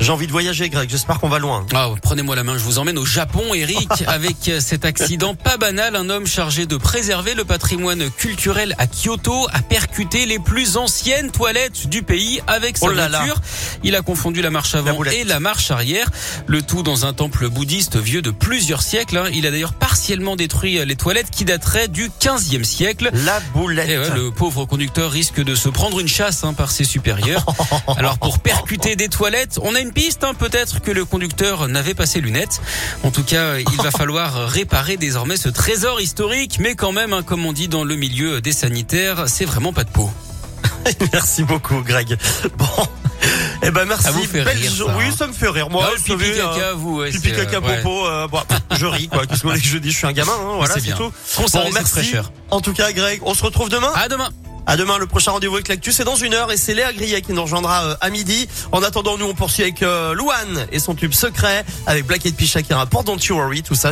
J'ai envie de voyager, Greg. J'espère qu'on va loin. Ah, prenez-moi la main, je vous emmène au Japon, Eric, avec cet accident pas banal. Un homme chargé de préserver le patrimoine culturel à Kyoto a percuté les plus anciennes toilettes du pays avec sa Oh là là. voiture. Il a confondu la marche avant et la marche arrière. Le tout dans un temple bouddhiste vieux de plusieurs siècles. hein. Il a d'ailleurs partiellement détruit les toilettes qui dateraient du 15e siècle. La boulette. Et ouais, le pauvre conducteur risque de se prendre une chasse hein, par ses supérieurs. Alors pour percuter des toilettes, on a une piste. hein. Peut-être que le conducteur n'avait pas ses lunettes. En tout cas, il va falloir réparer désormais ce trésor historique. Mais quand même, hein, comme on dit dans le milieu des sanitaires, c'est vraiment pas de peau. Merci beaucoup, Greg. Bon. Eh ben merci. Ça vous fait Belle rire, ça, Oui, hein. ça me fait rire. Moi, Ah, vous pipi caca, euh, vous, ouais, pipi c'est, caca euh, ouais. popo. euh, bon, je ris quoi. Qu'est-ce que je dise Je suis un gamin. Hein, voilà, c'est tout. Bon, merci. En tout cas, Greg, on se retrouve demain. À demain. À demain, le prochain rendez-vous avec l'actu, c'est dans une heure et c'est Léa Grillet qui nous rejoindra euh, à midi. En attendant, nous, on poursuit avec euh, Louane et son tube secret avec Black Eyed Peas Shakira pour Don't You Worry, tout ça.